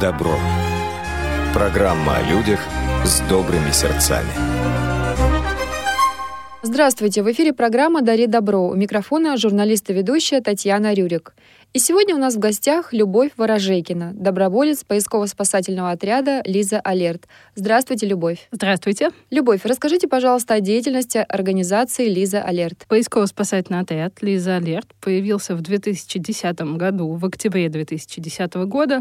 добро». Программа о людях с добрыми сердцами. Здравствуйте! В эфире программа «Дари добро». У микрофона журналист и ведущая Татьяна Рюрик. И сегодня у нас в гостях Любовь Ворожейкина, доброволец поисково-спасательного отряда «Лиза Алерт». Здравствуйте, Любовь. Здравствуйте. Любовь, расскажите, пожалуйста, о деятельности организации «Лиза Алерт». Поисково-спасательный отряд «Лиза Алерт» появился в 2010 году, в октябре 2010 года.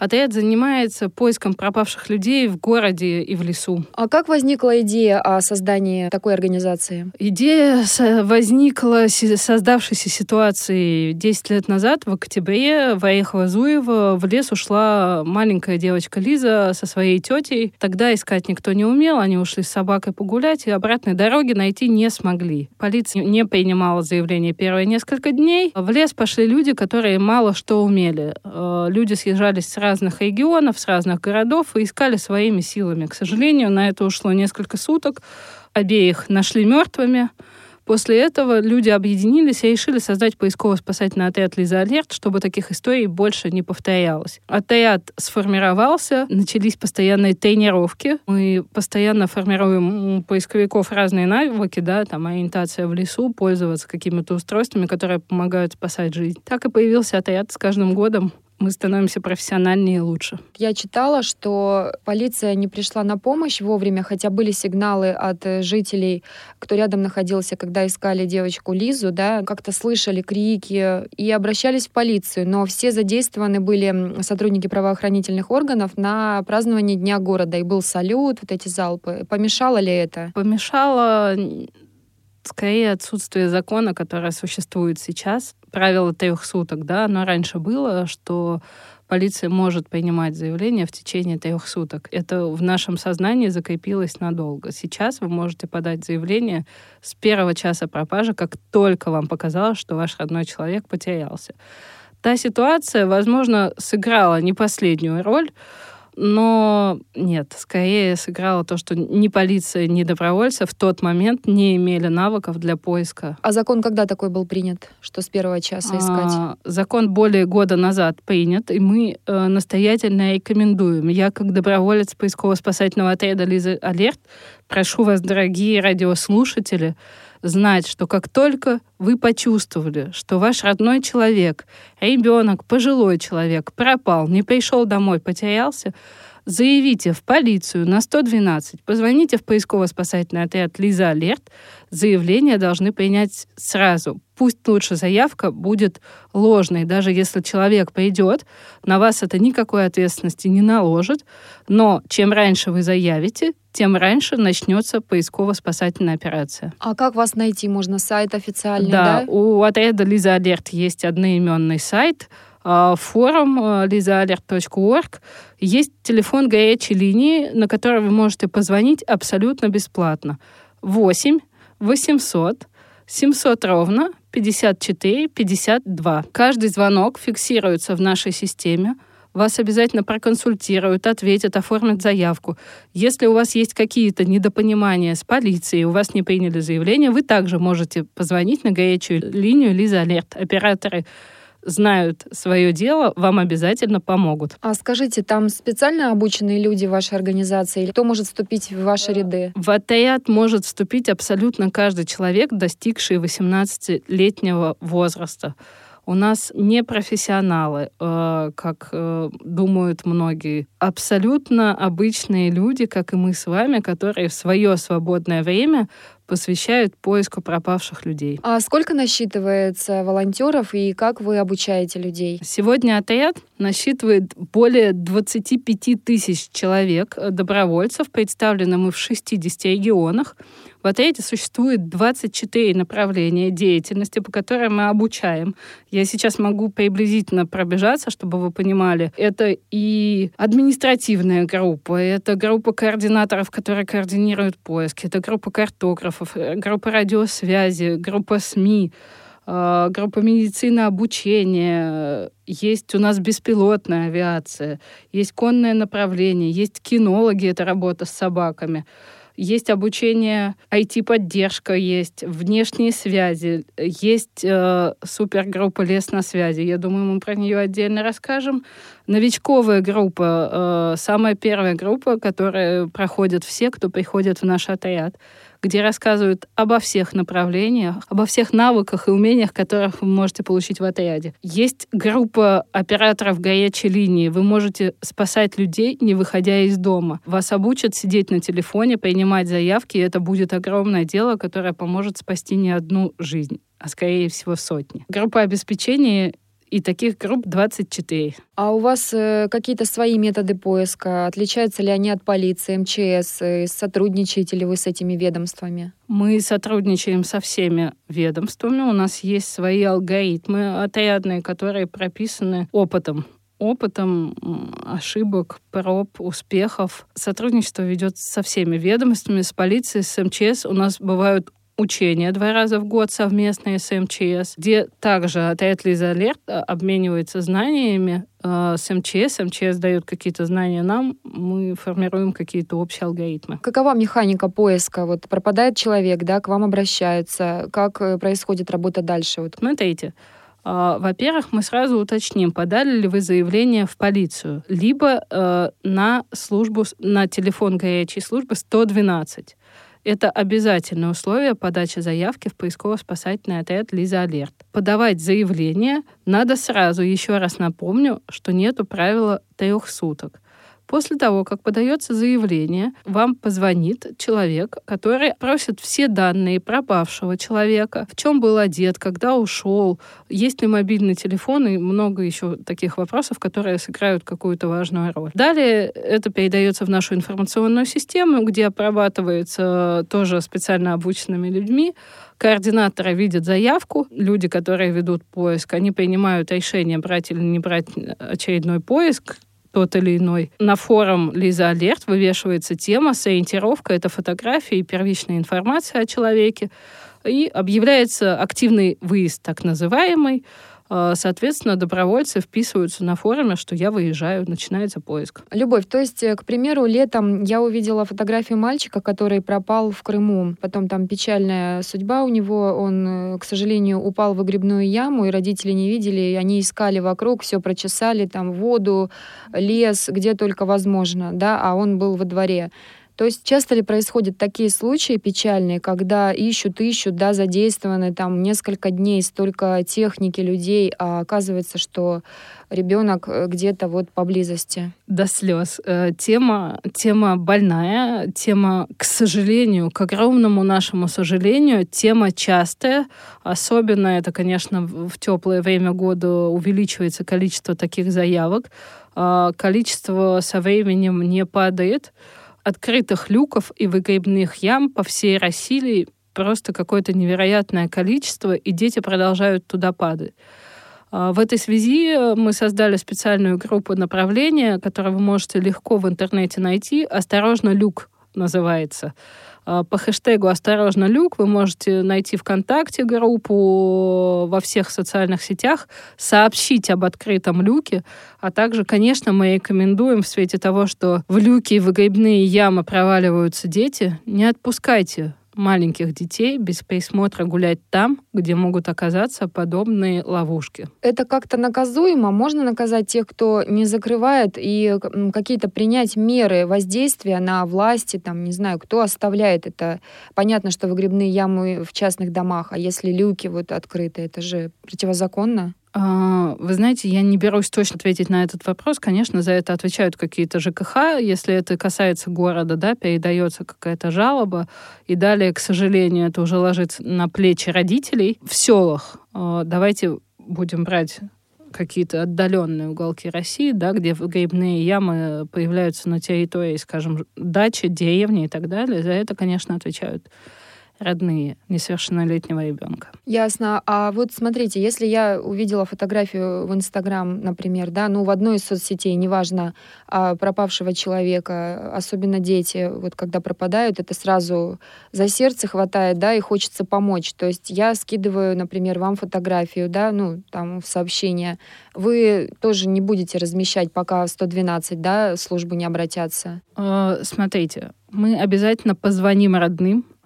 Отряд занимается поиском пропавших людей в городе и в лесу. А как возникла идея о создании такой организации? Идея возникла создавшейся ситуации 10 лет назад в октябре в Орехово-Зуево в лес ушла маленькая девочка Лиза со своей тетей. Тогда искать никто не умел, они ушли с собакой погулять, и обратной дороги найти не смогли. Полиция не принимала заявление первые несколько дней. В лес пошли люди, которые мало что умели. Э, люди съезжались с разных регионов, с разных городов и искали своими силами. К сожалению, на это ушло несколько суток. Обеих нашли мертвыми. После этого люди объединились и решили создать поисково-спасательный отряд «Лиза Алерт», чтобы таких историй больше не повторялось. Отряд сформировался, начались постоянные тренировки. Мы постоянно формируем у поисковиков разные навыки, да, там ориентация в лесу, пользоваться какими-то устройствами, которые помогают спасать жизнь. Так и появился отряд с каждым годом мы становимся профессиональнее и лучше. Я читала, что полиция не пришла на помощь вовремя, хотя были сигналы от э, жителей, кто рядом находился, когда искали девочку Лизу, да, как-то слышали крики и обращались в полицию, но все задействованы были сотрудники правоохранительных органов на празднование Дня города, и был салют, вот эти залпы. Помешало ли это? Помешало скорее отсутствие закона, который существует сейчас. Правило трех суток, да, оно раньше было, что полиция может принимать заявление в течение трех суток. Это в нашем сознании закрепилось надолго. Сейчас вы можете подать заявление с первого часа пропажи, как только вам показалось, что ваш родной человек потерялся. Та ситуация, возможно, сыграла не последнюю роль, но нет, скорее сыграло то, что ни полиция, ни добровольцы в тот момент не имели навыков для поиска. А закон когда такой был принят, что с первого часа искать? А, закон более года назад принят, и мы э, настоятельно рекомендуем. Я, как доброволец поисково-спасательного отряда «Лиза Алерт», прошу вас, дорогие радиослушатели, знать, что как только вы почувствовали, что ваш родной человек, ребенок, пожилой человек пропал, не пришел домой, потерялся, заявите в полицию на 112, позвоните в поисково-спасательный отряд «Лиза Алерт». Заявление должны принять сразу. Пусть лучше заявка будет ложной, даже если человек придет, на вас это никакой ответственности не наложит, но чем раньше вы заявите, тем раньше начнется поисково-спасательная операция. А как вас найти? Можно сайт официальный, да? Да, у отряда «Лиза Алерт» есть одноименный сайт — а, форум lizaalert.org. Есть телефон горячей линии, на который вы можете позвонить абсолютно бесплатно. 8 800 700 ровно 54 52. Каждый звонок фиксируется в нашей системе. Вас обязательно проконсультируют, ответят, оформят заявку. Если у вас есть какие-то недопонимания с полицией, у вас не приняли заявление, вы также можете позвонить на горячую линию Лиза Алерт. Операторы знают свое дело, вам обязательно помогут. А скажите, там специально обученные люди в вашей организации? Или кто может вступить в ваши ряды? В отряд может вступить абсолютно каждый человек, достигший 18-летнего возраста. У нас не профессионалы, э, как э, думают многие. Абсолютно обычные люди, как и мы с вами, которые в свое свободное время посвящают поиску пропавших людей. А сколько насчитывается волонтеров и как вы обучаете людей? Сегодня отряд насчитывает более 25 тысяч человек, э, добровольцев, представлены мы в 60 регионах. В отряде существует 24 направления деятельности, по которым мы обучаем. Я сейчас могу приблизительно пробежаться, чтобы вы понимали. Это и административная группа, это группа координаторов, которые координируют поиск, это группа картографов, э, группа радиосвязи, группа СМИ, э, группа медицины обучения, есть у нас беспилотная авиация, есть конное направление, есть кинологи, это работа с собаками. Есть обучение, IT-поддержка есть, внешние связи, есть э, супергруппа «Лес на связи». Я думаю, мы про нее отдельно расскажем. Новичковая группа, э, самая первая группа, которая проходят все, кто приходит в наш отряд где рассказывают обо всех направлениях, обо всех навыках и умениях, которых вы можете получить в отряде. Есть группа операторов горячей линии. Вы можете спасать людей, не выходя из дома. Вас обучат сидеть на телефоне, принимать заявки, и это будет огромное дело, которое поможет спасти не одну жизнь а скорее всего сотни. Группа обеспечения и таких групп 24. А у вас э, какие-то свои методы поиска? Отличаются ли они от полиции, МЧС? Э, сотрудничаете ли вы с этими ведомствами? Мы сотрудничаем со всеми ведомствами. У нас есть свои алгоритмы отрядные, которые прописаны опытом опытом ошибок, проб, успехов. Сотрудничество ведет со всеми ведомствами, с полицией, с МЧС. У нас бывают учения два раза в год совместные с МЧС, где также отряд Лиза Алерт э, обменивается знаниями э, с МЧС. МЧС дает какие-то знания нам, мы формируем какие-то общие алгоритмы. Какова механика поиска? Вот пропадает человек, да, к вам обращаются. Как э, происходит работа дальше? Вот. Смотрите, во-первых, мы сразу уточним, подали ли вы заявление в полицию, либо э, на службу, на телефон горячей службы 112. Это обязательное условие подачи заявки в поисково-спасательный отряд «Лиза Алерт». Подавать заявление надо сразу, еще раз напомню, что нету правила трех суток. После того, как подается заявление, вам позвонит человек, который просит все данные пропавшего человека, в чем был одет, когда ушел, есть ли мобильный телефон и много еще таких вопросов, которые сыграют какую-то важную роль. Далее это передается в нашу информационную систему, где обрабатывается тоже специально обученными людьми, Координаторы видят заявку, люди, которые ведут поиск, они принимают решение, брать или не брать очередной поиск, тот или иной. На форум Лиза Алерт вывешивается тема с это фотография и первичная информация о человеке, и объявляется активный выезд, так называемый, соответственно, добровольцы вписываются на форуме, что я выезжаю, начинается поиск. Любовь, то есть, э, к примеру, летом я увидела фотографию мальчика, который пропал в Крыму. Потом там печальная судьба у него. Он, э, к сожалению, упал в выгребную яму, и родители не видели. И они искали вокруг, все прочесали, там воду, лес, где только возможно, да, а он был во дворе. То есть часто ли происходят такие случаи печальные, когда ищут, ищут, да, задействованы там несколько дней, столько техники, людей, а оказывается, что ребенок э, где-то вот поблизости. До слез. Э, тема, тема больная, тема, к сожалению, к огромному нашему сожалению, тема частая. Особенно это, конечно, в теплое время года увеличивается количество таких заявок. А количество со временем не падает открытых люков и выгребных ям по всей России просто какое-то невероятное количество, и дети продолжают туда падать. А, в этой связи мы создали специальную группу направления, которую вы можете легко в интернете найти. «Осторожно, люк» называется. А, по хэштегу «Осторожно, люк» вы можете найти ВКонтакте группу во всех социальных сетях, сообщить об открытом люке, а также, конечно, мы рекомендуем в свете того, что в люки и выгребные ямы проваливаются дети, не отпускайте маленьких детей без присмотра гулять там, где могут оказаться подобные ловушки. Это как-то наказуемо? Можно наказать тех, кто не закрывает и какие-то принять меры воздействия на власти, там, не знаю, кто оставляет это? Понятно, что выгребные ямы в частных домах, а если люки вот открыты, это же противозаконно? А, вы знаете, я не берусь точно ответить на этот вопрос. Конечно, за это отвечают какие-то ЖКХ. Если это касается города, да, передается какая-то жалоба. И далее, к сожалению, это уже ложится на плечи родителей. В селах а, давайте будем брать какие-то отдаленные уголки России, да, где выгребные ямы появляются на территории, скажем, дачи, деревни и так далее, за это, конечно, отвечают родные несовершеннолетнего ребенка. Ясно. А вот смотрите, если я увидела фотографию в Инстаграм, например, да, ну в одной из соцсетей, неважно, а, пропавшего человека, особенно дети, вот когда пропадают, это сразу за сердце хватает, да, и хочется помочь. То есть я скидываю, например, вам фотографию, да, ну там в сообщение. Вы тоже не будете размещать, пока 112, да, службы не обратятся? Э, смотрите, мы обязательно позвоним родным, а,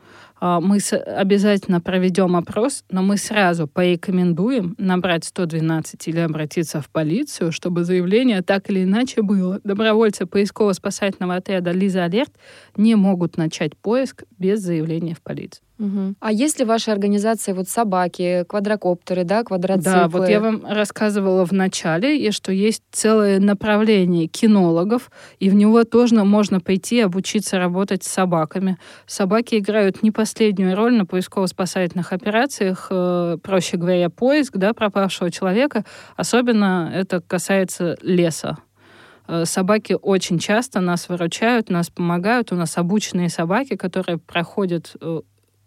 мы обязательно проведем опрос, но мы сразу порекомендуем набрать 112 или обратиться в полицию, чтобы заявление так или иначе было. Добровольцы поисково-спасательного отряда «Лиза Алерт» не могут начать поиск без заявления в полицию. Угу. А если ваша организация вот собаки, квадрокоптеры, да, квадроциклы? Да, вот я вам рассказывала в начале, что есть целое направление кинологов, и в него тоже можно пойти обучиться работать с собаками. Собаки играют не последнюю роль на поисково-спасательных операциях, э, проще говоря, поиск да, пропавшего человека. Особенно это касается леса э, собаки очень часто нас выручают, нас помогают. У нас обученные собаки, которые проходят э,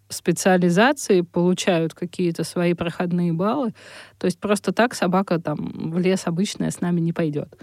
специализации получают какие-то свои проходные баллы. То есть просто так собака там в лес обычная с нами не пойдет.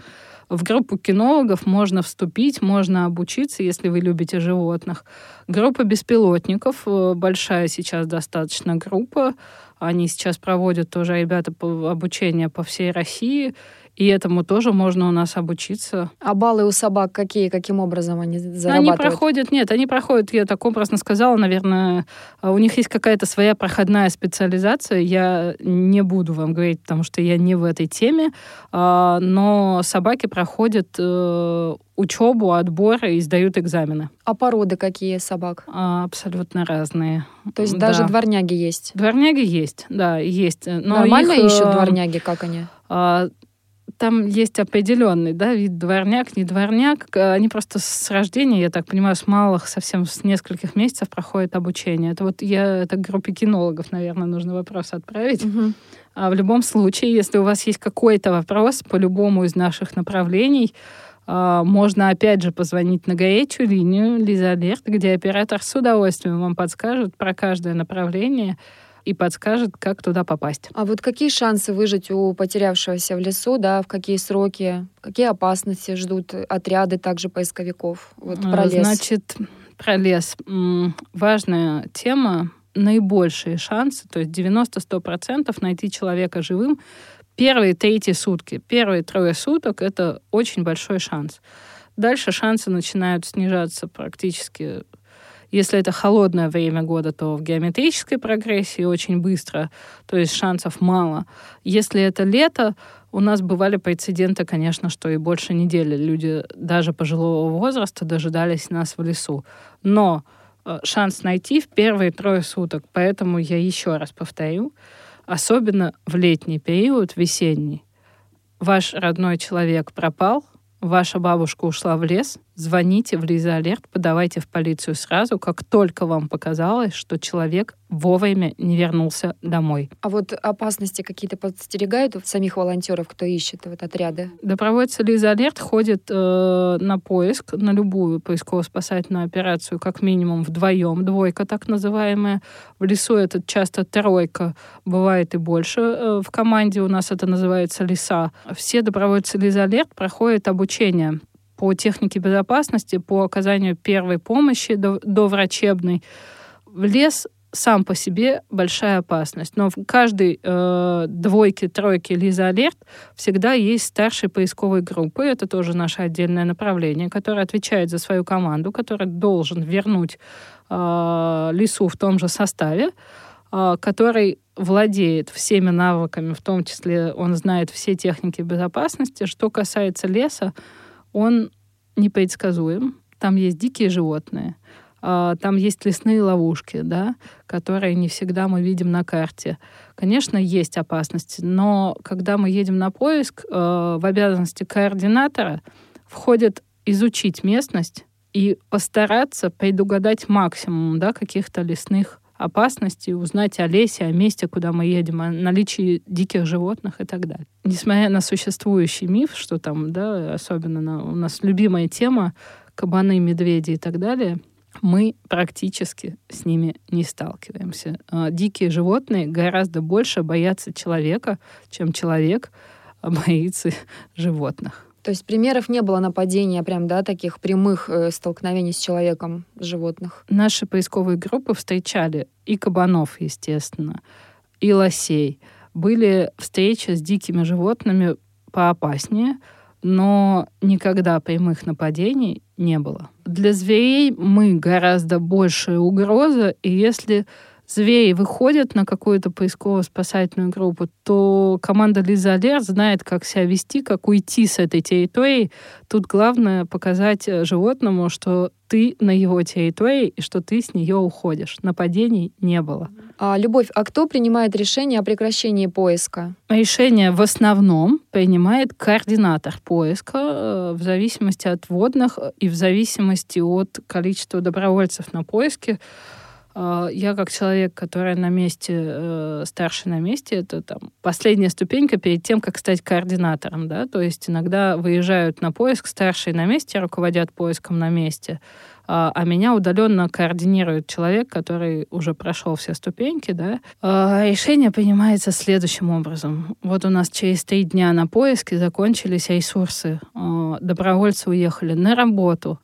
В группу кинологов можно вступить, можно обучиться, если вы любите животных. Группа беспилотников, э, большая сейчас достаточно группа. Они сейчас проводят тоже ребята обучение по всей России. И этому тоже можно у нас обучиться. А баллы у собак какие? Каким образом они зарабатывают? Они проходят, нет, они проходят, я так образно сказала, наверное, а у них есть какая-то своя проходная специализация. Я не буду вам говорить, потому что я не в этой теме, а, но собаки проходят э, учебу, отбор и сдают экзамены. А породы какие собак? А, абсолютно разные. То есть да. даже дворняги есть? Дворняги есть, да, есть. Но Нормально их, ищут э, дворняги, как они? А, там есть определенный да, вид дворняк, не дворняк. Они просто с рождения, я так понимаю, с малых, совсем с нескольких месяцев проходят обучение. Это вот я, это группе кинологов, наверное, нужно вопрос отправить. Угу. А в любом случае, если у вас есть какой-то вопрос по любому из наших направлений, а, можно опять же позвонить на горячую линию Лиза Алерт, где оператор с удовольствием вам подскажет про каждое направление и подскажет, как туда попасть. А вот какие шансы выжить у потерявшегося в лесу, да, в какие сроки, какие опасности ждут отряды также поисковиков? Вот про лес. Значит, про лес. Важная тема. Наибольшие шансы, то есть 90-100% найти человека живым первые третьи сутки. Первые трое суток — это очень большой шанс. Дальше шансы начинают снижаться практически если это холодное время года, то в геометрической прогрессии очень быстро, то есть шансов мало. Если это лето, у нас бывали прецеденты, конечно, что и больше недели люди даже пожилого возраста дожидались нас в лесу. Но э, шанс найти в первые трое суток. Поэтому я еще раз повторю, особенно в летний период, весенний, ваш родной человек пропал, ваша бабушка ушла в лес, звоните в Лиза Алерт, подавайте в полицию сразу, как только вам показалось, что человек вовремя не вернулся домой. А вот опасности какие-то подстерегают самих волонтеров, кто ищет вот отряды? Добровольцы Лиза Алерт ходят э, на поиск, на любую поисково-спасательную операцию, как минимум вдвоем, двойка так называемая. В лесу это часто тройка, бывает и больше. Э, в команде у нас это называется леса. Все добровольцы Лиза Алерт проходят обучение по технике безопасности, по оказанию первой помощи до, до лес сам по себе большая опасность. Но в каждой э, двойке, тройке Лиза Алерт всегда есть старший поисковой группы. Это тоже наше отдельное направление, которое отвечает за свою команду, который должен вернуть э, лесу в том же составе, э, который владеет всеми навыками, в том числе он знает все техники безопасности. Что касается леса, он непредсказуем. Там есть дикие животные, а, там есть лесные ловушки, да, которые не всегда мы видим на карте. Конечно, есть опасности, но когда мы едем на поиск, а, в обязанности координатора входит изучить местность и постараться предугадать максимум да, каких-то лесных опасности, узнать о лесе, о месте, куда мы едем, о наличии диких животных и так далее. Несмотря на существующий миф, что там, да, особенно на, у нас любимая тема кабаны, медведи и так далее, мы практически с ними не сталкиваемся. А, дикие животные гораздо больше боятся человека, чем человек боится животных. То есть примеров не было нападения, прям, да, таких прямых э, столкновений с человеком, животных? Наши поисковые группы встречали и кабанов, естественно, и лосей. Были встречи с дикими животными поопаснее, но никогда прямых нападений не было. Для зверей мы гораздо большая угроза, и если звери выходят на какую-то поисково-спасательную группу, то команда Лиза Алер знает, как себя вести, как уйти с этой территории. Тут главное показать э, животному, что ты на его территории и что ты с нее уходишь. Нападений не было. А, Любовь, а кто принимает решение о прекращении поиска? Решение в основном принимает координатор поиска э, в зависимости от водных и в зависимости от количества добровольцев на поиске. А, я как человек, который на месте, э, старший на месте, это там последняя ступенька перед тем, как стать координатором, да, то есть иногда выезжают на поиск старшие на месте, руководят поиском на месте, а, а меня удаленно координирует человек, который уже прошел все ступеньки, да, а, решение принимается следующим образом. Вот у нас через три дня на поиске закончились ресурсы, а, добровольцы уехали на работу,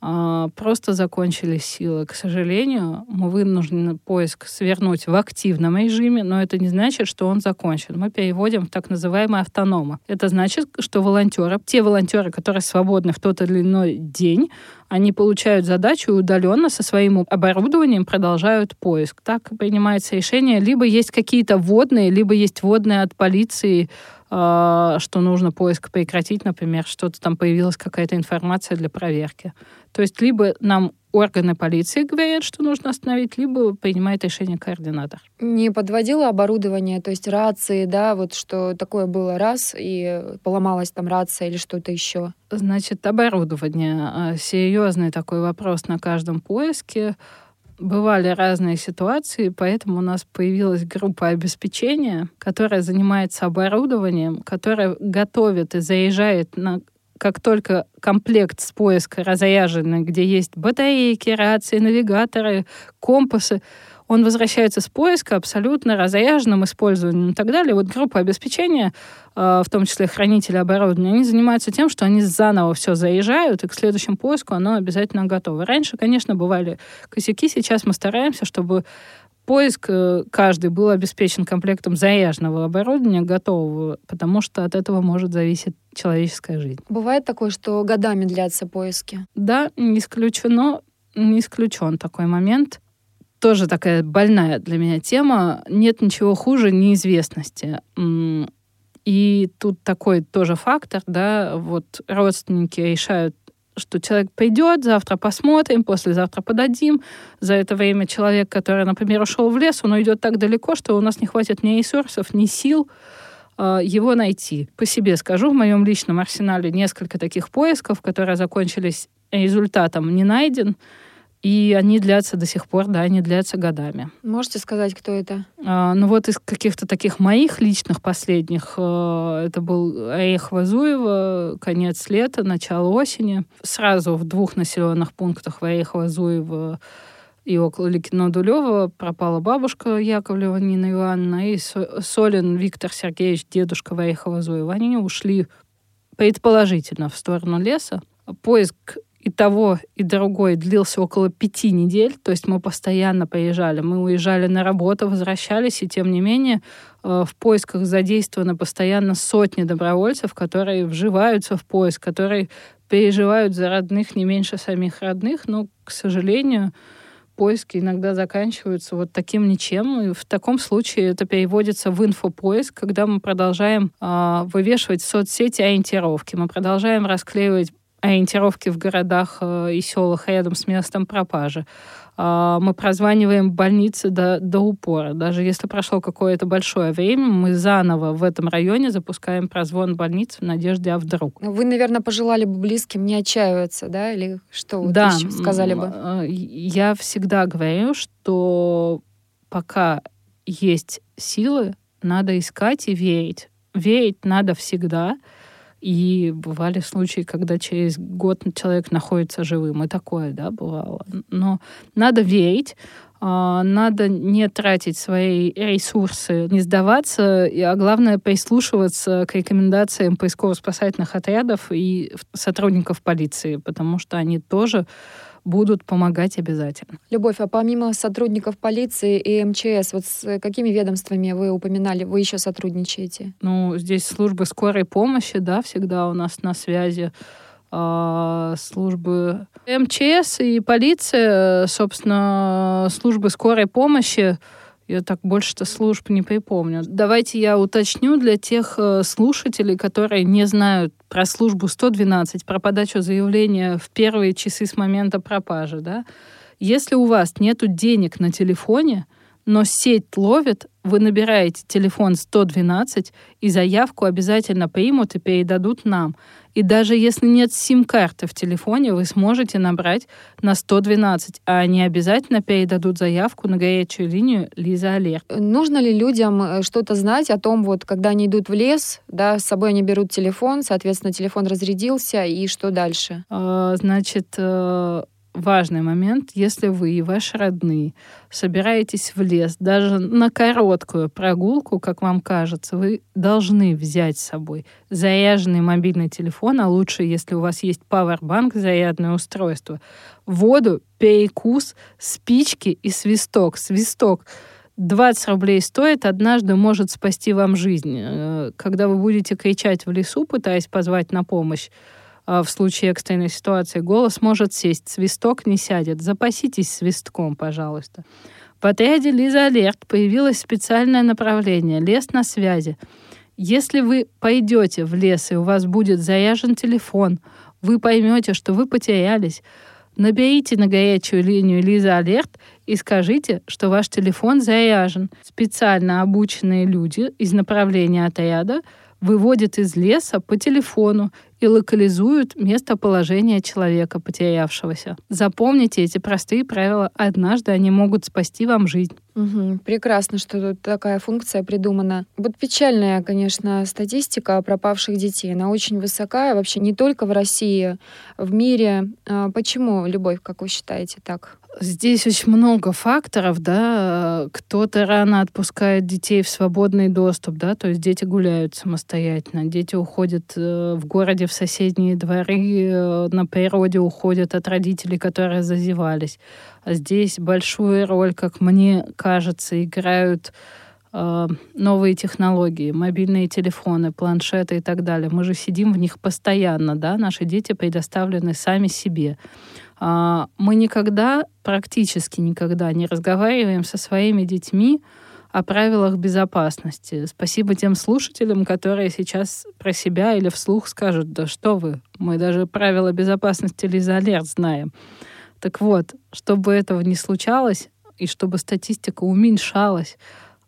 просто закончились силы. К сожалению, мы вынуждены поиск свернуть в активном режиме, но это не значит, что он закончен. Мы переводим в так называемый автонома. Это значит, что волонтеры, те волонтеры, которые свободны в тот или иной день, они получают задачу и удаленно со своим оборудованием продолжают поиск. Так принимается решение. Либо есть какие-то водные, либо есть водные от полиции, а, что нужно поиск прекратить, например, что-то там появилась какая-то информация для проверки. То есть либо нам органы полиции говорят, что нужно остановить, либо принимает решение координатор. Не подводило оборудование, то есть рации, да, вот что такое было раз, и поломалась там рация или что-то еще? Значит, оборудование. А, серьезный такой вопрос на каждом поиске. Бывали разные ситуации, поэтому у нас появилась группа обеспечения, которая занимается оборудованием, которая готовит и заезжает на как только комплект с поиска разряженный, где есть батарейки, рации, навигаторы, компасы, он возвращается с поиска абсолютно разряженным использованием и так далее. Вот группа обеспечения, а, в том числе хранители оборудования, они занимаются тем, что они заново все заезжают, и к следующему поиску оно обязательно готово. Раньше, конечно, бывали косяки, сейчас мы стараемся, чтобы поиск э, каждый был обеспечен комплектом заряженного оборудования, готового, потому что от этого может зависеть человеческая жизнь. Бывает такое, что годами длятся поиски? Да, не исключено, не исключен такой момент. Тоже такая больная для меня тема. Нет ничего хуже неизвестности. И тут такой тоже фактор, да, вот родственники решают что человек придет, завтра посмотрим, послезавтра подадим. За это время человек, который, например, ушел в лес, он уйдет так далеко, что у нас не хватит ни ресурсов, ни сил э, его найти. По себе скажу, в моем личном арсенале несколько таких поисков, которые закончились результатом не найден. И они длятся до сих пор, да, они длятся годами. Можете сказать, кто это? А, ну вот из каких-то таких моих личных последних, а, это был Орех Вазуева, конец лета, начало осени. Сразу в двух населенных пунктах в Орех Вазуева и около Ликино-Дулева пропала бабушка Яковлева Нина Ивановна и Солин Виктор Сергеевич, дедушка Варехова Зуева. Они ушли предположительно в сторону леса. Поиск и того, и другой длился около пяти недель, то есть мы постоянно поезжали. Мы уезжали на работу, возвращались, и тем не менее э, в поисках задействованы постоянно сотни добровольцев, которые вживаются в поиск, которые переживают за родных не меньше самих родных, но, к сожалению, поиски иногда заканчиваются вот таким ничем. И в таком случае это переводится в инфопоиск, когда мы продолжаем э, вывешивать в соцсети ориентировки, мы продолжаем расклеивать ориентировки в городах э, и селах рядом с местом пропажи. А, мы прозваниваем больницы до, до упора. Даже если прошло какое-то большое время, мы заново в этом районе запускаем прозвон больниц в надежде, а вдруг. Вы, наверное, пожелали бы близким не отчаиваться, да? Или что вот да, сказали бы? Э, я всегда говорю, что пока есть силы, надо искать и верить. Верить надо всегда — И бывали случаи, когда через год человек находится живым. И такое, да, бывало. Но надо верить, а, надо не тратить свои ресурсы, не сдаваться, а главное прислушиваться к рекомендациям поисково-спасательных отрядов и сотрудников полиции, потому что они тоже будут помогать обязательно. Любовь, а помимо сотрудников полиции и МЧС, вот с какими ведомствами вы упоминали, вы еще сотрудничаете? Ну, здесь службы скорой помощи, да, всегда у нас на связи а, службы МЧС и полиция, собственно, службы скорой помощи. Я так больше-то служб не припомню. Давайте я уточню для тех э, слушателей, которые не знают про службу 112, про подачу заявления в первые часы с момента пропажи. Да? Если у вас нет денег на телефоне, но сеть ловит, вы набираете телефон 112, и заявку обязательно примут и передадут нам. И даже если нет сим-карты в телефоне, вы сможете набрать на 112, а они обязательно передадут заявку на горячую линию Лиза Алерт. Нужно ли людям э, что-то знать о том, вот, когда они идут в лес, да, с собой они берут телефон, соответственно, телефон разрядился, и что дальше? А, значит, э, важный момент, если вы и ваши родные собираетесь в лес, даже на короткую прогулку, как вам кажется, вы должны взять с собой заряженный мобильный телефон, а лучше, если у вас есть пауэрбанк, зарядное устройство, воду, перекус, спички и свисток. Свисток 20 рублей стоит, однажды может спасти вам жизнь. Э, когда вы будете кричать в лесу, пытаясь позвать на помощь, в случае экстренной ситуации голос может сесть, свисток не сядет. Запаситесь свистком, пожалуйста. В отряде Лиза Алерт появилось специальное направление «Лес на связи». Если вы пойдете в лес и у вас будет заряжен телефон, вы поймете, что вы потерялись, наберите на горячую линию Лиза Алерт и скажите, что ваш телефон заряжен. Специально обученные люди из направления отряда выводят из леса по телефону и локализуют местоположение человека, потерявшегося. Запомните эти простые правила. Однажды они могут спасти вам жизнь. Угу. Прекрасно, что тут такая функция придумана. Вот печальная, конечно, статистика пропавших детей. Она очень высокая вообще не только в России, в мире. А почему, Любовь, как вы считаете, так? Здесь очень много факторов, да. Кто-то рано отпускает детей в свободный доступ, да, то есть дети гуляют самостоятельно, дети уходят э, в городе в соседние дворы, э, на природе уходят от родителей, которые зазевались. А здесь большую роль, как мне кажется, играют э, новые технологии, мобильные телефоны, планшеты и так далее. Мы же сидим в них постоянно, да, наши дети предоставлены сами себе. А, мы никогда, практически никогда не разговариваем со своими детьми о правилах безопасности. Спасибо тем слушателям, которые сейчас про себя или вслух скажут, да что вы, мы даже правила безопасности Лиза Алерт знаем. Так вот, чтобы этого не случалось, и чтобы статистика уменьшалась,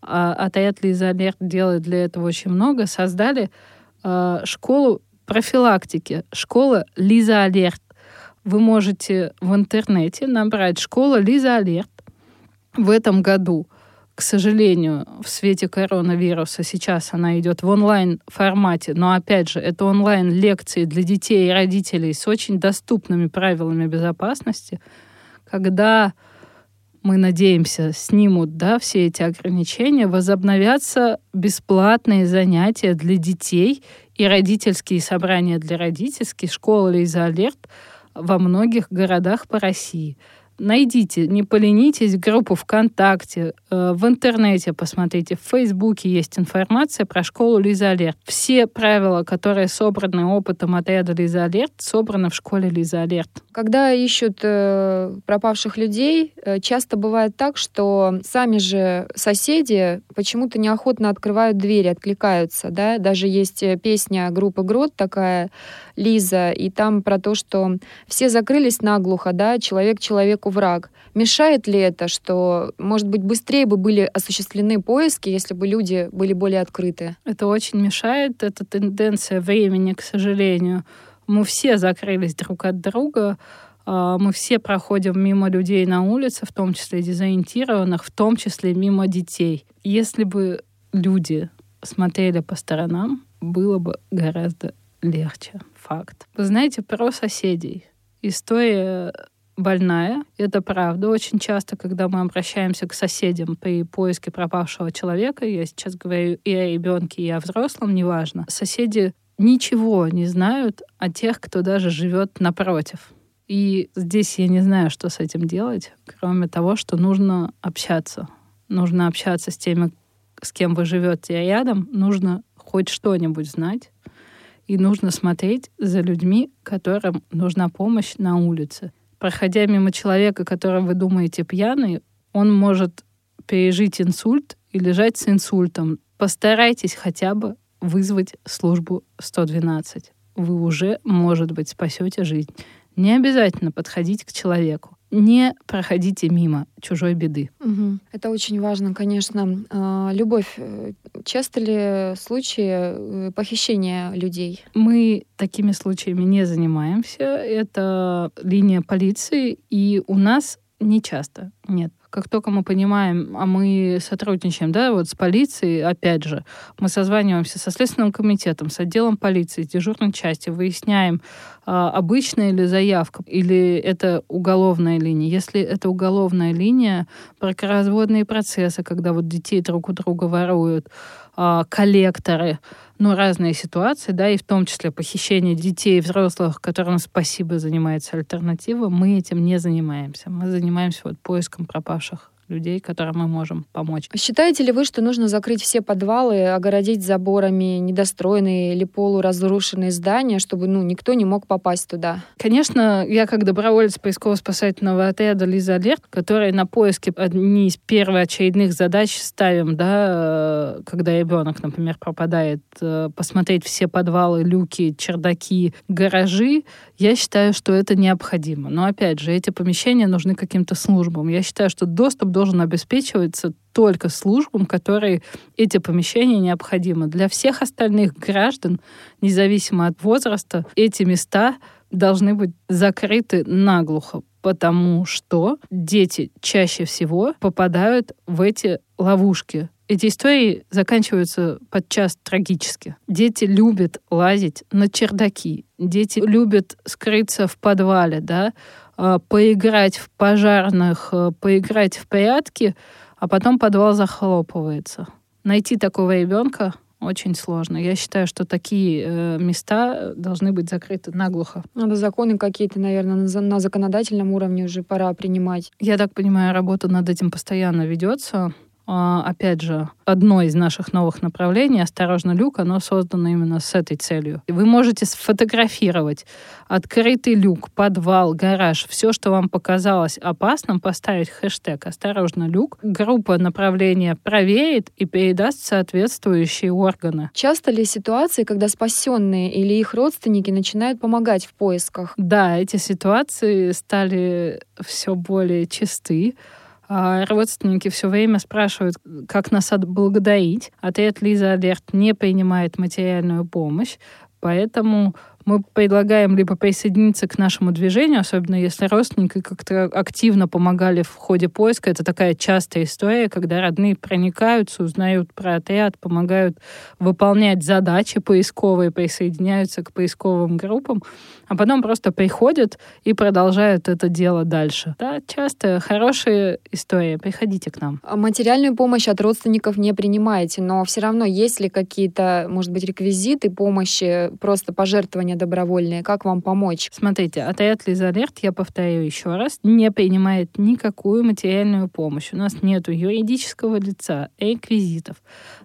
а отряд Лиза Алерт делает для этого очень много, создали э, школу профилактики, школа Лиза Алерт. Вы можете в интернете набрать «Школа Лиза Алерт». В этом году, к сожалению, в свете коронавируса сейчас она идет в онлайн-формате, но, опять же, это онлайн-лекции для детей и родителей с очень доступными правилами безопасности, когда мы надеемся, снимут да, все эти ограничения, возобновятся бесплатные занятия для детей и родительские собрания для родительских, школа Лиза Алерт — во многих городах по России. Найдите, не поленитесь, группу ВКонтакте, э, в интернете посмотрите, в Фейсбуке есть информация про школу Лиза Алерт. Все правила, которые собраны опытом отряда Лиза Алерт, собраны в школе Лиза Алерт. Когда ищут э, пропавших людей, э, часто бывает так, что сами же соседи почему-то неохотно открывают двери, откликаются, да, даже есть песня группы Грот такая, Лиза, и там про то, что все закрылись наглухо, да, человек человеку враг. Мешает ли это, что, может быть, быстрее бы были осуществлены поиски, если бы люди были более открыты? Это очень мешает, это тенденция времени, к сожалению. Мы все закрылись друг от друга, а, мы все проходим мимо людей на улице, в том числе дезориентированных, в том числе мимо детей. Если бы люди смотрели по сторонам, было бы гораздо легче. Факт. Вы знаете про соседей. История больная. Это правда. Очень часто, когда мы обращаемся к соседям при поиске пропавшего человека, я сейчас говорю и о ребенке, и о взрослом, неважно, соседи ничего не знают о тех, кто даже живет напротив. И здесь я не знаю, что с этим делать, кроме того, что нужно общаться. Нужно общаться с теми, с кем вы живете рядом, нужно хоть что-нибудь знать, и нужно смотреть за людьми, которым нужна помощь на улице проходя мимо человека, которого вы думаете пьяный, он может пережить инсульт и лежать с инсультом. Постарайтесь хотя бы вызвать службу 112. Вы уже, может быть, спасете жизнь. Не обязательно подходить к человеку не проходите мимо чужой беды. Угу. Это очень важно, конечно. А, любовь, э, часто ли случаи э, похищения людей? Мы такими случаями не занимаемся. Это линия полиции, и у нас не часто, нет как только мы понимаем, а мы сотрудничаем, да, вот с полицией, опять же, мы созваниваемся со Следственным комитетом, с отделом полиции, с дежурной части, выясняем, а, обычная ли заявка или это уголовная линия. Если это уголовная линия, бракоразводные процессы, когда вот детей друг у друга воруют, а, коллекторы, ну, разные ситуации, да, и в том числе похищение детей и взрослых, которым спасибо занимается альтернатива, мы этим не занимаемся. Мы занимаемся вот поиском пропавших людей, которым мы можем помочь. Считаете ли вы, что нужно закрыть все подвалы, огородить заборами недостроенные или полуразрушенные здания, чтобы ну, никто не мог попасть туда? Конечно, я как доброволец поисково-спасательного отряда Лиза Алерт, который на поиске одни из первоочередных задач ставим, да, э, когда ребенок, например, пропадает, э, посмотреть все подвалы, люки, чердаки, гаражи, я считаю, что это необходимо. Но опять же, эти помещения нужны каким-то службам. Я считаю, что доступ должен обеспечиваться только службам, которые эти помещения необходимы. Для всех остальных граждан, независимо от возраста, эти места должны быть закрыты наглухо, потому что дети чаще всего попадают в эти ловушки. Эти истории заканчиваются подчас трагически. Дети любят лазить на чердаки, дети любят скрыться в подвале, да, а, поиграть в пожарных, э, поиграть в прятки, а потом подвал захлопывается. Найти такого ребенка очень сложно. Я считаю, что такие э, места должны быть закрыты наглухо. Надо законы какие-то, наверное, на, на законодательном уровне уже пора принимать. Я так понимаю, работа над этим постоянно ведется. А, опять же, одно из наших новых направлений «Осторожно, люк», оно создано именно с этой целью. Вы можете сфотографировать открытый люк, подвал, гараж, все, что вам показалось опасным, поставить хэштег «Осторожно, люк». Группа направления проверит и передаст соответствующие органы. Часто ли ситуации, когда спасенные или их родственники начинают помогать в поисках? Да, эти ситуации стали все более чисты. А родственники все время спрашивают, как нас отблагодарить. Ответ Лиза Алерт не принимает материальную помощь, поэтому мы предлагаем либо присоединиться к нашему движению, особенно если родственники как-то активно помогали в ходе поиска. Это такая частая история, когда родные проникаются, узнают про отряд, помогают выполнять задачи поисковые, присоединяются к поисковым группам, а потом просто приходят и продолжают это дело дальше. Да, часто хорошая история. Приходите к нам. А материальную помощь от родственников не принимаете, но все равно есть ли какие-то, может быть, реквизиты помощи, просто пожертвования пожертвования добровольные. Как вам помочь? Смотрите, отряд Лизалерт, я повторю еще раз, не принимает никакую материальную помощь. У нас нет юридического лица, реквизитов.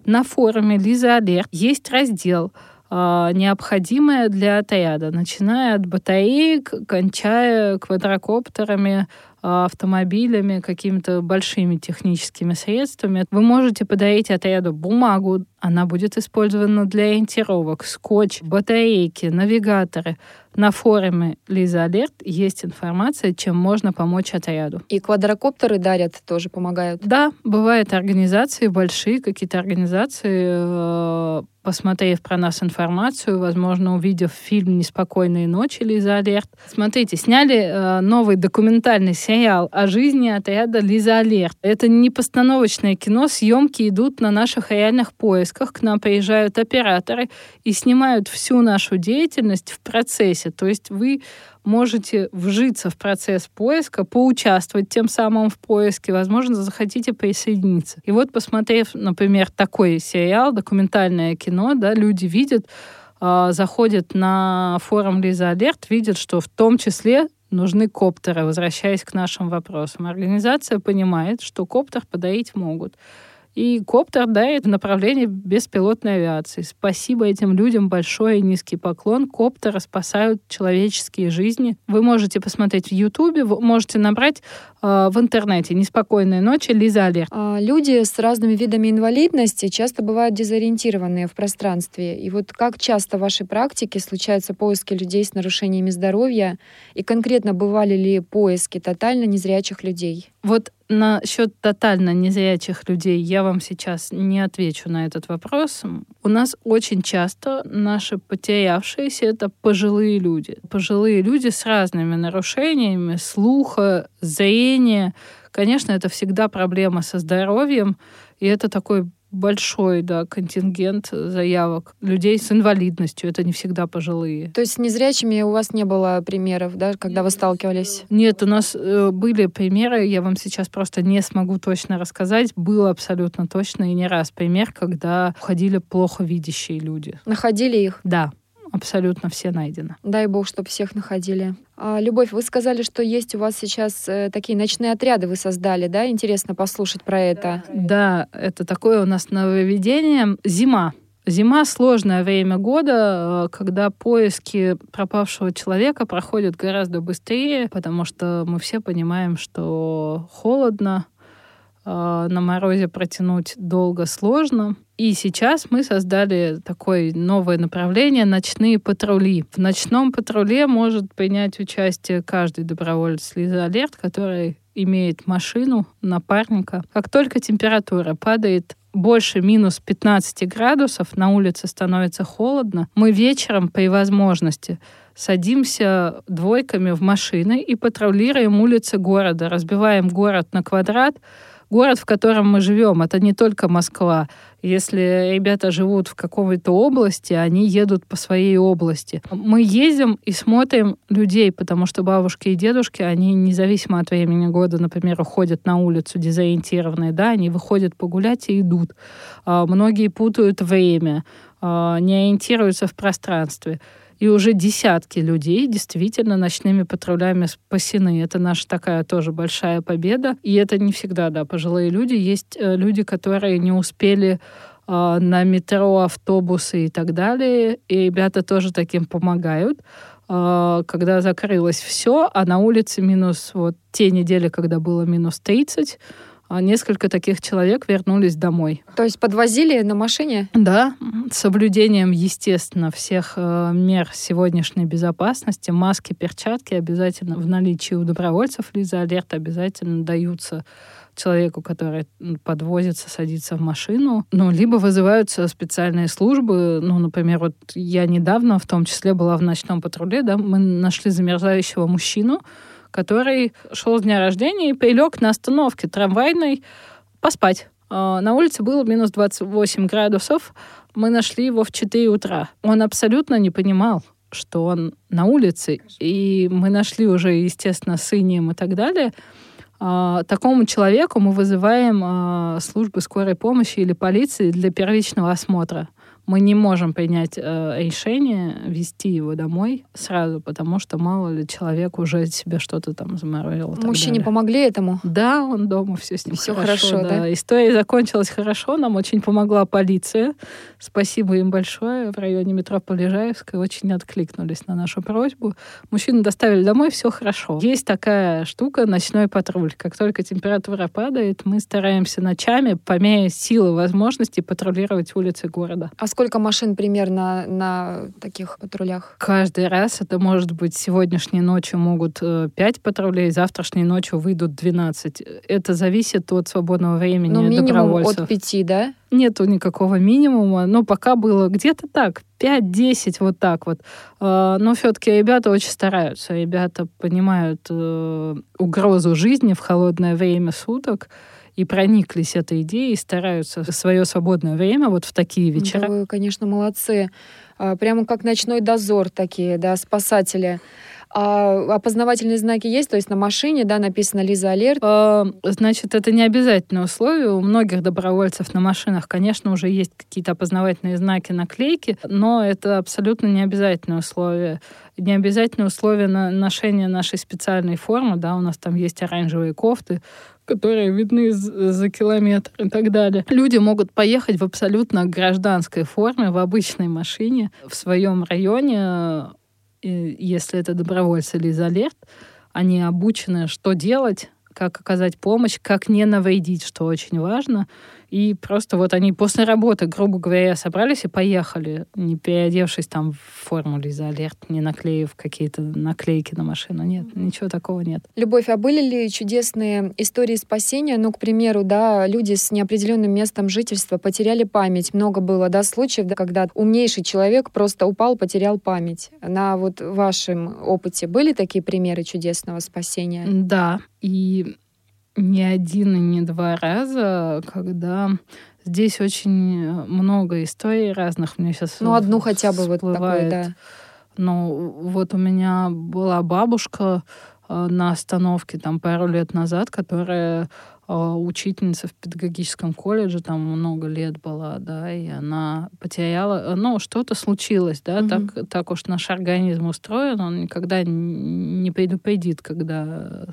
На форуме Лиза Алерт есть раздел э, необходимое для отряда, начиная от батареек, кончая квадрокоптерами, а, автомобилями, какими-то большими техническими средствами. Вы можете подарить отряду бумагу, она будет использована для ориентировок, скотч, батарейки, навигаторы. На форуме Лиза Алерт есть информация, чем можно помочь отряду. И квадрокоптеры дарят, тоже помогают? Да, бывают организации большие, какие-то организации, э, посмотрев про нас информацию, возможно, увидев фильм «Неспокойные ночи» Лиза Алерт. Смотрите, сняли э, новый документальный сериал о жизни отряда Лиза Алерт. Это не постановочное кино, съемки идут на наших реальных поездах поисках к нам приезжают операторы и снимают всю нашу деятельность в процессе. То есть вы можете вжиться в процесс поиска, поучаствовать тем самым в поиске, возможно, захотите присоединиться. И вот, посмотрев, например, такой сериал, документальное кино, да, люди видят, э, заходят на форум Лиза Алерт, видят, что в том числе нужны коптеры, возвращаясь к нашим вопросам. Организация понимает, что коптер подарить могут. И коптер, да, это направление беспилотной авиации. Спасибо этим людям, большой и низкий поклон. Коптеры спасают человеческие жизни. Вы можете посмотреть в Ютубе, можете набрать в интернете «Неспокойные ночи» Лиза Алерт. А, люди с разными видами инвалидности часто бывают дезориентированные в пространстве. И вот как часто в вашей практике случаются поиски людей с нарушениями здоровья? И конкретно бывали ли поиски тотально незрячих людей? Вот насчет тотально незрячих людей я вам сейчас не отвечу на этот вопрос. У нас очень часто наши потерявшиеся — это пожилые люди. Пожилые люди с разными нарушениями слуха, зрения. Конечно, это всегда проблема со здоровьем, и это такой большой да, контингент заявок людей с инвалидностью. Это не всегда пожилые. То есть с незрячими у вас не было примеров, да, когда вы сталкивались? Нет, у нас э, были примеры, я вам сейчас просто не смогу точно рассказать. Было абсолютно точно и не раз пример, когда уходили плохо видящие люди. Находили их? Да абсолютно все найдены. Дай бог, чтобы всех находили. А, Любовь, вы сказали, что есть у вас сейчас э, такие ночные отряды вы создали, да? Интересно послушать про это. Да, это такое у нас нововведение. Зима. Зима — сложное время года, э, когда поиски пропавшего человека проходят гораздо быстрее, потому что мы все понимаем, что холодно, э, на морозе протянуть долго сложно. И сейчас мы создали такое новое направление — ночные патрули. В ночном патруле может принять участие каждый доброволец Лиза Алерт, который имеет машину, напарника. Как только температура падает больше минус 15 градусов, на улице становится холодно, мы вечером при возможности садимся двойками в машины и патрулируем улицы города, разбиваем город на квадрат, город, в котором мы живем, это не только Москва. Если ребята живут в какой-то области, они едут по своей области. Мы ездим и смотрим людей, потому что бабушки и дедушки, они независимо от времени года, например, уходят на улицу дезориентированные, да, они выходят погулять и идут. А, многие путают время, не ориентируются в пространстве и уже десятки людей действительно ночными патрулями спасены. Это наша такая тоже большая победа. И это не всегда, да, пожилые люди. Есть э, люди, которые не успели э, на метро, автобусы и так далее. И ребята тоже таким помогают э, когда закрылось все, а на улице минус вот те недели, когда было минус 30, а несколько таких человек вернулись домой. То есть подвозили на машине? Да, с соблюдением, естественно, всех э, мер сегодняшней безопасности. Маски, перчатки обязательно в наличии у добровольцев. Лиза Алерт обязательно даются человеку, который подвозится, садится в машину, ну, либо вызываются специальные службы. Ну, например, вот я недавно в том числе была в ночном патруле, да, мы нашли замерзающего мужчину, который шел с дня рождения и прилег на остановке трамвайной поспать. А, на улице было минус 28 градусов. Мы нашли его в 4 утра. Он абсолютно не понимал, что он на улице. И мы нашли уже, естественно, с инием и так далее. А, такому человеку мы вызываем а, службы скорой помощи или полиции для первичного осмотра мы не можем принять э, решение вести его домой сразу, потому что мало ли человек уже себе что-то там заморозил. Мужчине помогли этому? Да, он дома все с ним все хорошо. хорошо да. да. История закончилась хорошо, нам очень помогла полиция. Спасибо им большое. В районе метро Полежаевская очень откликнулись на нашу просьбу. Мужчину доставили домой, все хорошо. Есть такая штука ночной патруль. Как только температура падает, мы стараемся ночами по мере силы возможности патрулировать улицы города. А сколько машин примерно на таких патрулях? Каждый раз это может быть сегодняшней ночью могут 5 э, патрулей, завтрашней ночью выйдут 12. Это зависит от свободного времени ну, минимум добровольцев. от 5, да? Нету никакого минимума, но пока было где-то так, 5-10, вот так вот. А, но все-таки ребята очень стараются. Ребята понимают э, угрозу жизни в холодное время суток и прониклись этой идеей, и стараются свое свободное время вот в такие вечера. Да вы, конечно, молодцы. А, прямо как ночной дозор такие, да, спасатели. А опознавательные знаки есть, то есть на машине, да, написано Лиза Алерт. А, значит, это не обязательное условие. У многих добровольцев на машинах, конечно, уже есть какие-то опознавательные знаки, наклейки, но это абсолютно не обязательное условие. Не обязательное условие на ношения нашей специальной формы, да, у нас там есть оранжевые кофты, которые видны за километр и так далее. Люди могут поехать в абсолютно гражданской форме, в обычной машине в своем районе, если это добровольцы или изолерт, они обучены, что делать, как оказать помощь, как не навредить, что очень важно. И просто вот они после работы, грубо говоря, собрались и поехали, не переодевшись там в форму Лиза Алерт, не наклеив какие-то наклейки на машину. Нет, ничего такого нет. Любовь, а были ли чудесные истории спасения? Ну, к примеру, да, люди с неопределенным местом жительства потеряли память. Много было, да, случаев, да, когда умнейший человек просто упал, потерял память. На вот вашем опыте были такие примеры чудесного спасения? Да, и не один и не два раза, когда здесь очень много историй разных. Мне сейчас Ну, одну хотя бы вот такую, да. Ну, вот у меня была бабушка э, на остановке там пару лет назад, которая э, учительница в педагогическом колледже, там много лет была, да, и она потеряла, ну, что-то случилось, да, угу. так, так уж наш организм устроен, он никогда не предупредит, когда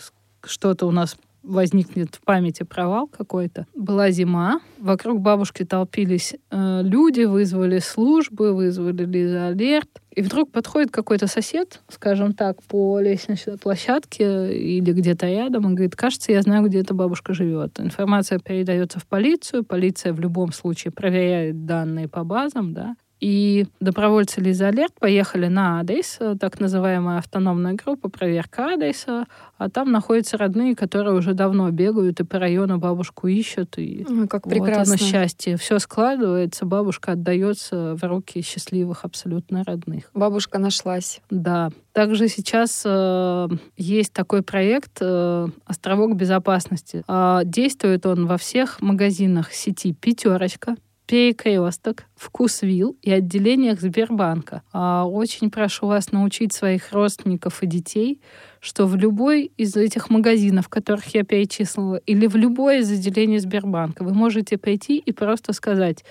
что-то у нас возникнет в памяти провал какой-то. Была зима, вокруг бабушки толпились э, люди, вызвали службы, вызвали Лиза Алерт. И вдруг подходит какой-то сосед, скажем так, по лестничной площадке или где-то рядом, и говорит, кажется, я знаю, где эта бабушка живет. Информация передается в полицию, полиция в любом случае проверяет данные по базам, да, и добровольцы Лиза Алерт поехали на адрес, э, так называемая автономная группа, проверка адреса, а там находятся родные, которые уже давно бегают и по району бабушку ищут. И Ой, как вот прекрасно. оно счастье. Все складывается, бабушка отдается в руки счастливых абсолютно родных. Бабушка нашлась. Да. Также сейчас э, есть такой проект э, «Островок безопасности». Э, действует он во всех магазинах сети «Пятерочка», перекресток, вкусвилл и отделениях Сбербанка. А очень прошу вас научить своих родственников и детей, что в любой из этих магазинов, которых я перечислила, или в любое из отделений Сбербанка, вы можете пойти и просто сказать,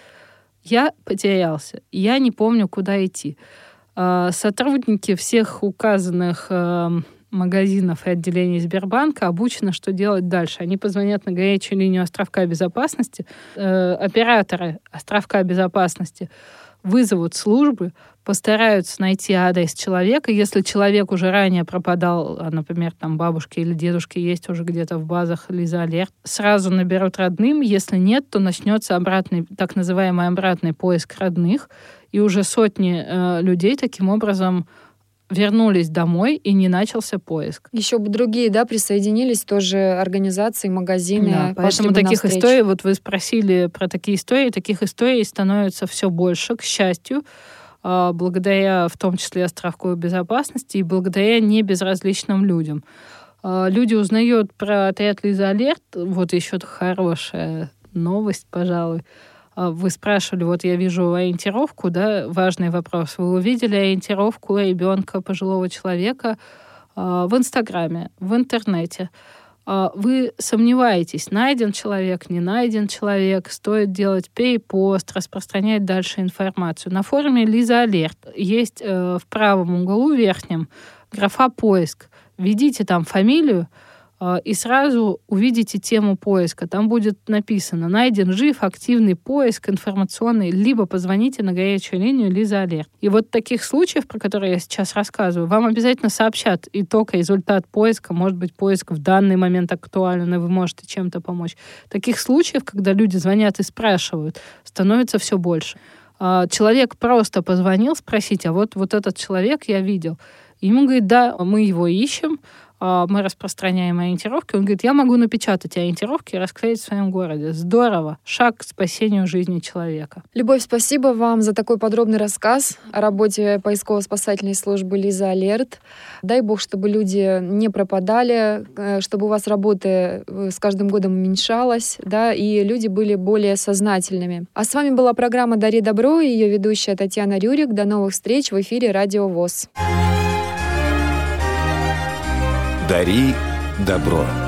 я потерялся, я не помню, куда идти. А, сотрудники всех указанных эм, магазинов и отделений Сбербанка обучены, что делать дальше. Они позвонят на горячую линию островка безопасности, э, операторы островка безопасности вызовут службы, постараются найти адрес человека. Если человек уже ранее пропадал, а, например, там бабушки или дедушки есть уже где-то в базах Лиза Алерт, сразу наберут родным. Если нет, то начнется обратный, так называемый обратный поиск родных, и уже сотни э, людей таким образом вернулись домой и не начался поиск. Еще бы другие, да, присоединились тоже организации, магазины. Да, поэтому таких навстречу. историй, вот вы спросили про такие истории, таких историй становится все больше, к счастью, а, благодаря в том числе островку безопасности и благодаря небезразличным людям. А, люди узнают про отряд Лиза Алерт, вот еще хорошая новость, пожалуй, вы спрашивали, вот я вижу ориентировку, да, важный вопрос. Вы увидели ориентировку ребенка, пожилого человека а, в Инстаграме, в интернете. А, вы сомневаетесь, найден человек, не найден человек, стоит делать перепост, распространять дальше информацию. На форуме Лиза Алерт есть э, в правом углу верхнем графа «Поиск». Введите там фамилию, а, и сразу увидите тему поиска. Там будет написано «Найден жив, активный поиск информационный», либо позвоните на горячую линию Лиза Алерт. И вот таких случаев, про которые я сейчас рассказываю, вам обязательно сообщат итог, результат поиска. Может быть, поиск в данный момент актуален, и вы можете чем-то помочь. Таких случаев, когда люди звонят и спрашивают, становится все больше. А, человек просто позвонил спросить, а вот, вот этот человек я видел. Ему говорит, да, мы его ищем, а, мы распространяем ориентировки. Он говорит, я могу напечатать ориентировки и расклеить в своем городе. Здорово. Шаг к спасению жизни человека. Любовь, спасибо вам за такой подробный рассказ о работе поисково-спасательной службы «Лиза Алерт». Дай бог, чтобы люди не пропадали, э, чтобы у вас работы э, с каждым годом уменьшалась, да, и люди были более сознательными. А с вами была программа «Дари добро» и ее ведущая Татьяна Рюрик. До новых встреч в эфире «Радио ВОЗ». Дари добро.